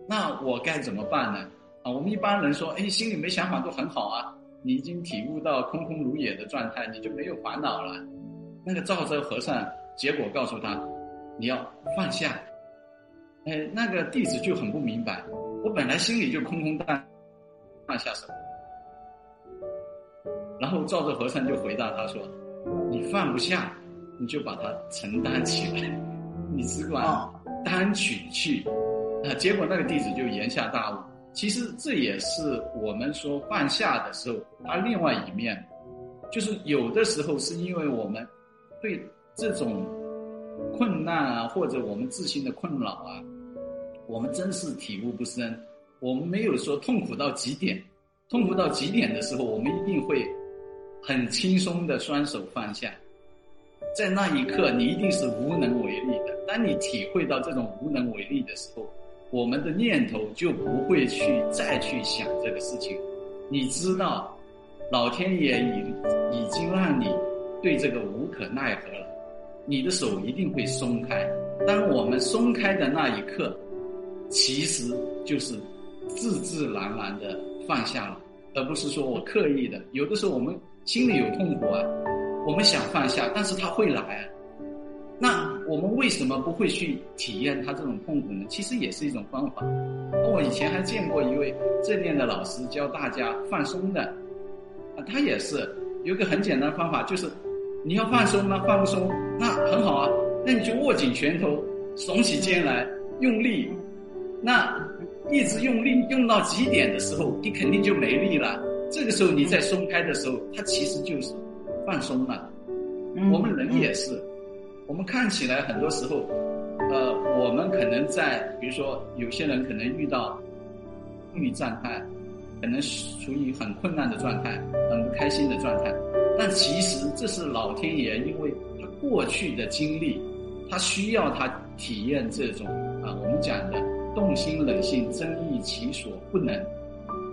那我该怎么办呢？啊，我们一般人说，哎，心里没想法都很好啊，你已经体悟到空空如也的状态，你就没有烦恼了。那个赵州和尚结果告诉他。你要放下，哎，那个弟子就很不明白，我本来心里就空空荡，放下什么？然后照着和尚就回答他说：“你放不下，你就把它承担起来，你只管担取去。”啊，结果那个弟子就言下大悟。其实这也是我们说放下的时候，它另外一面，就是有的时候是因为我们对这种。困难啊，或者我们自身的困扰啊，我们真是体悟不深。我们没有说痛苦到极点，痛苦到极点的时候，我们一定会很轻松的双手放下。在那一刻，你一定是无能为力的。当你体会到这种无能为力的时候，我们的念头就不会去再去想这个事情。你知道，老天爷已已经让你对这个无可奈何了。你的手一定会松开，当我们松开的那一刻，其实就是自自然然的放下了，而不是说我刻意的。有的时候我们心里有痛苦啊，我们想放下，但是它会来啊。那我们为什么不会去体验它这种痛苦呢？其实也是一种方法。我以前还见过一位正念的老师教大家放松的，啊，他也是有个很简单的方法，就是。你要放松吗？放松，那很好啊。那你就握紧拳头，耸起肩来，用力。那一直用力用到极点的时候，你肯定就没力了。这个时候你再松开的时候，它其实就是放松了。我们人也是，我们看起来很多时候，呃，我们可能在，比如说有些人可能遇到抑郁状态，可能处于很困难的状态，很不开心的状态。但其实这是老天爷，因为他过去的经历，他需要他体验这种啊，我们讲的动心冷性增益其所不能，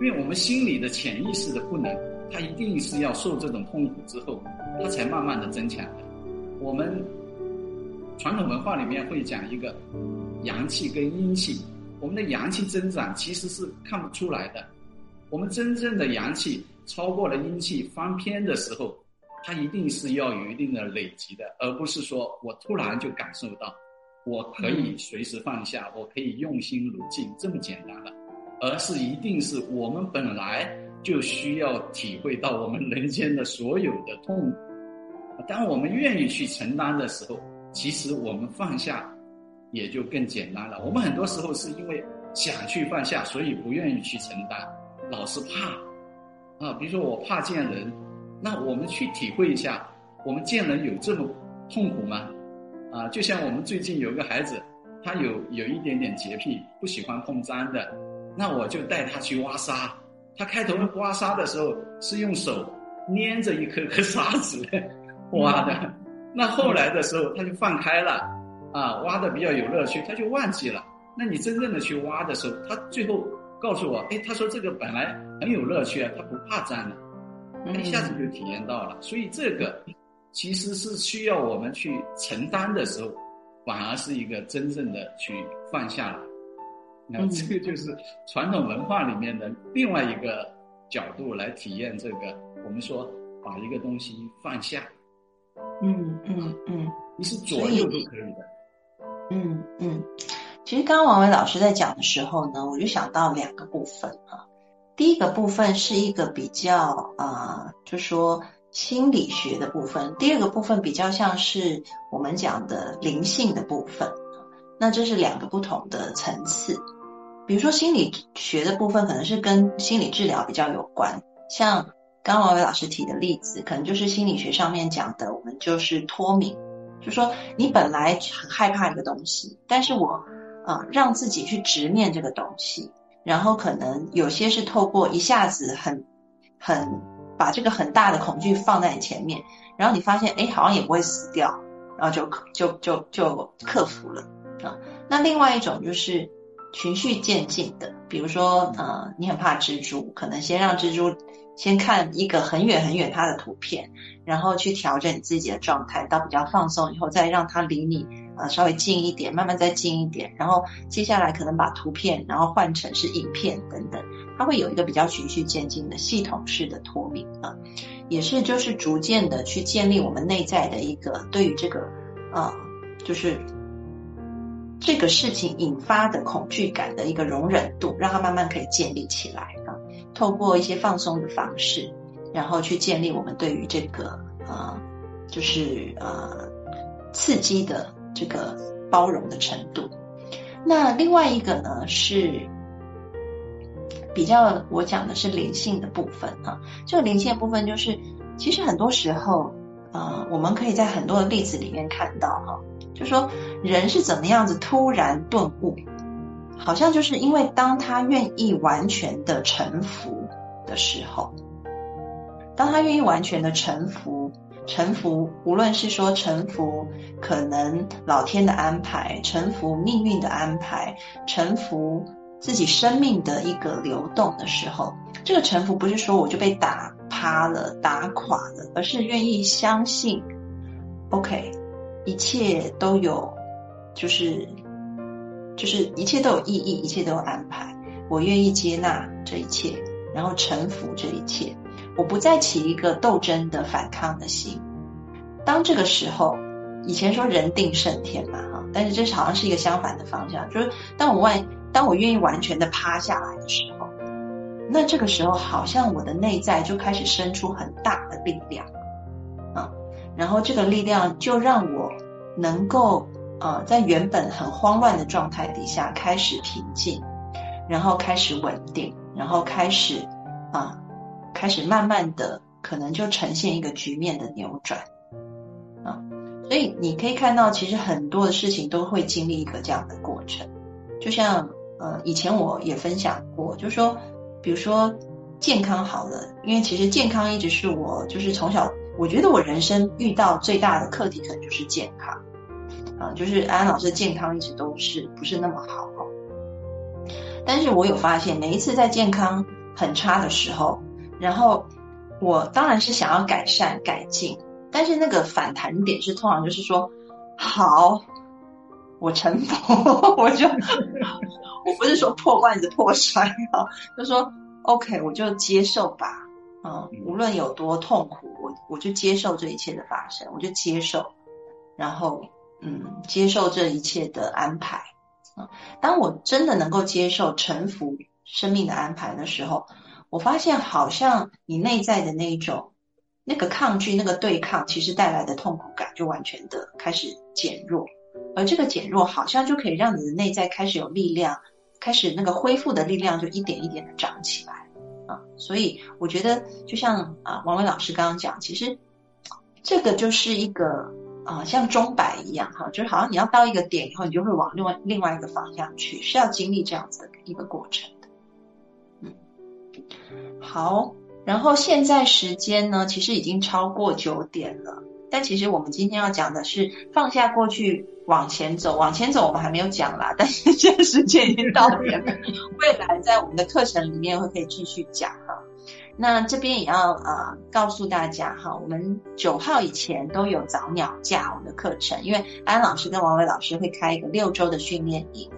因为我们心里的潜意识的不能，它一定是要受这种痛苦之后，它才慢慢的增强的。我们传统文化里面会讲一个阳气跟阴气，我们的阳气增长其实是看不出来的，我们真正的阳气超过了阴气翻篇的时候。它一定是要有一定的累积的，而不是说我突然就感受到，我可以随时放下，我可以用心如镜这么简单了，而是一定是我们本来就需要体会到我们人间的所有的痛苦。当我们愿意去承担的时候，其实我们放下也就更简单了。我们很多时候是因为想去放下，所以不愿意去承担，老是怕啊，比如说我怕见人。那我们去体会一下，我们见人有这么痛苦吗？啊，就像我们最近有个孩子，他有有一点点洁癖，不喜欢碰脏的，那我就带他去挖沙。他开头挖沙的时候是用手捏着一颗颗沙子 挖的，那后来的时候他就放开了，啊，挖的比较有乐趣，他就忘记了。那你真正的去挖的时候，他最后告诉我，哎，他说这个本来很有乐趣啊，他不怕脏的。一下子就体验到了，所以这个其实是需要我们去承担的时候，反而是一个真正的去放下来。那这个就是传统文化里面的另外一个角度来体验这个。我们说把一个东西放下，
嗯嗯嗯，
你是左右都可以的。
嗯嗯，其实刚刚王伟老师在讲的时候呢，我就想到两个部分啊。第一个部分是一个比较啊，就说心理学的部分；第二个部分比较像是我们讲的灵性的部分。那这是两个不同的层次。比如说心理学的部分，可能是跟心理治疗比较有关。像刚王伟老师提的例子，可能就是心理学上面讲的，我们就是脱敏，就说你本来很害怕一个东西，但是我啊让自己去直面这个东西。然后可能有些是透过一下子很很把这个很大的恐惧放在你前面，然后你发现哎好像也不会死掉，然后就就就就克服了啊。那另外一种就是循序渐进的，比如说呃你很怕蜘蛛，可能先让蜘蛛先看一个很远很远它的图片，然后去调整你自己的状态到比较放松以后，再让它离你。啊，稍微近一点，慢慢再近一点，然后接下来可能把图片，然后换成是影片等等，它会有一个比较循序渐进的系统式的脱敏啊，也是就是逐渐的去建立我们内在的一个对于这个啊，就是这个事情引发的恐惧感的一个容忍度，让它慢慢可以建立起来啊，透过一些放松的方式，然后去建立我们对于这个啊，就是呃刺激的。这个包容的程度，那另外一个呢是比较我讲的是灵性的部分啊。这个灵性的部分就是，其实很多时候，呃，我们可以在很多的例子里面看到哈，就说人是怎么样子突然顿悟，好像就是因为当他愿意完全的臣服的时候，当他愿意完全的臣服。臣服，无论是说臣服可能老天的安排，臣服命运的安排，臣服自己生命的一个流动的时候，这个臣服不是说我就被打趴了、打垮了，而是愿意相信，OK，一切都有，就是就是一切都有意义，一切都有安排，我愿意接纳这一切，然后臣服这一切。我不再起一个斗争的反抗的心。当这个时候，以前说人定胜天嘛，哈，但是这好像是一个相反的方向，就是当我完，当我愿意完全的趴下来的时候，那这个时候好像我的内在就开始生出很大的力量，啊，然后这个力量就让我能够，呃，在原本很慌乱的状态底下开始平静，然后开始稳定，然后开始，啊。开始慢慢的，可能就呈现一个局面的扭转，啊，所以你可以看到，其实很多的事情都会经历一个这样的过程。就像呃，以前我也分享过，就是说，比如说健康好了，因为其实健康一直是我就是从小，我觉得我人生遇到最大的课题可能就是健康。啊，就是安安老师健康一直都是不是那么好。但是我有发现，每一次在健康很差的时候，然后我当然是想要改善改进，但是那个反弹点是通常就是说，好，我臣服，我就我不是说破罐子破摔啊，就说 OK，我就接受吧，嗯，无论有多痛苦，我我就接受这一切的发生，我就接受，然后嗯，接受这一切的安排。啊，当我真的能够接受臣服生命的安排的时候，我发现好像你内在的那一种那个抗拒、那个对抗，其实带来的痛苦感就完全的开始减弱，而这个减弱好像就可以让你的内在开始有力量，开始那个恢复的力量就一点一点的长起来啊。所以我觉得，就像啊王伟老师刚刚讲，其实这个就是一个。啊，像钟摆一样哈，就是好像你要到一个点以后，你就会往另外另外一个方向去，是要经历这样子的一个过程。好，然后现在时间呢，其实已经超过九点了，但其实我们今天要讲的是放下过去，往前走，往前走我们还没有讲啦，但是现在时间已经到了，未来在我们的课程里面会可以继续讲哈。那这边也要呃告诉大家哈，我们九号以前都有早鸟价我们的课程，因为安老师跟王伟老师会开一个六周的训练营，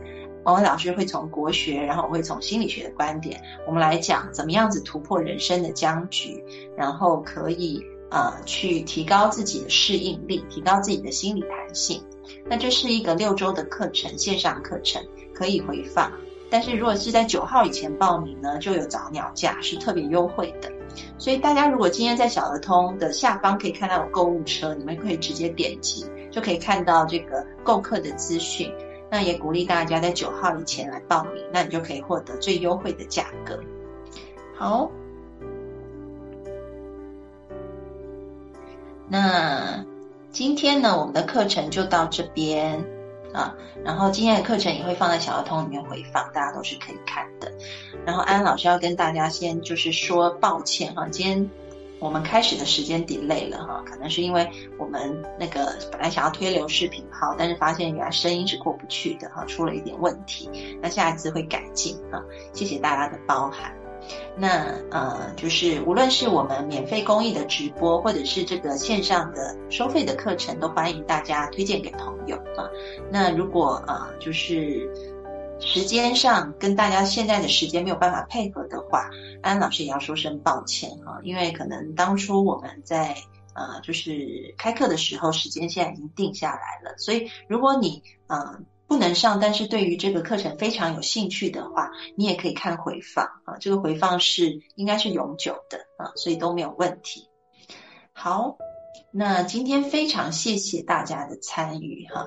王伟老师会从国学，然后我会从心理学的观点，我们来讲怎么样子突破人生的僵局，然后可以呃去提高自己的适应力，提高自己的心理弹性。那这是一个六周的课程，线上课程可以回放。但是如果是在九号以前报名呢，就有早鸟价，是特别优惠的。所以大家如果今天在小儿通的下方可以看到有购物车，你们可以直接点击，就可以看到这个购课的资讯。那也鼓励大家在九号以前来报名，那你就可以获得最优惠的价格。好，那今天呢，我们的课程就到这边。啊，然后今天的课程也会放在小儿童里面回放，大家都是可以看的。然后安安老师要跟大家先就是说抱歉哈，今天我们开始的时间 delay 了哈，可能是因为我们那个本来想要推流视频号，但是发现原来声音是过不去的哈，出了一点问题，那下一次会改进啊，谢谢大家的包涵。那呃，就是无论是我们免费公益的直播，或者是这个线上的收费的课程，都欢迎大家推荐给朋友啊。那如果呃，就是时间上跟大家现在的时间没有办法配合的话，安老师也要说声抱歉哈，因为可能当初我们在呃，就是开课的时候，时间现在已经定下来了，所以如果你呃。不能上，但是对于这个课程非常有兴趣的话，你也可以看回放啊。这个回放是应该是永久的啊，所以都没有问题。好，那今天非常谢谢大家的参与哈。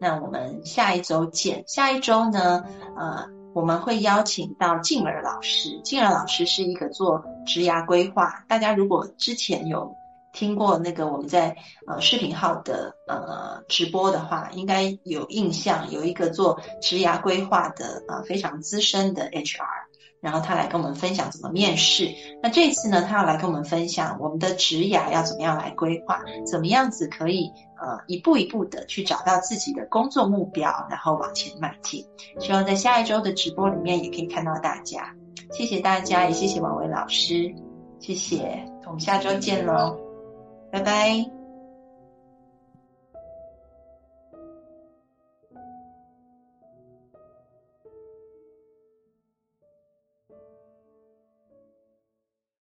那我们下一周见。下一周呢，呃，我们会邀请到静儿老师。静儿老师是一个做职涯规划，大家如果之前有。听过那个我们在呃视频号的呃直播的话，应该有印象，有一个做职涯规划的呃非常资深的 HR，然后他来跟我们分享怎么面试。那这次呢，他要来跟我们分享我们的职涯要怎么样来规划，怎么样子可以呃一步一步的去找到自己的工作目标，然后往前迈进。希望在下一周的直播里面也可以看到大家。谢谢大家，也谢谢王伟老师，谢谢，我们下周见喽。拜拜。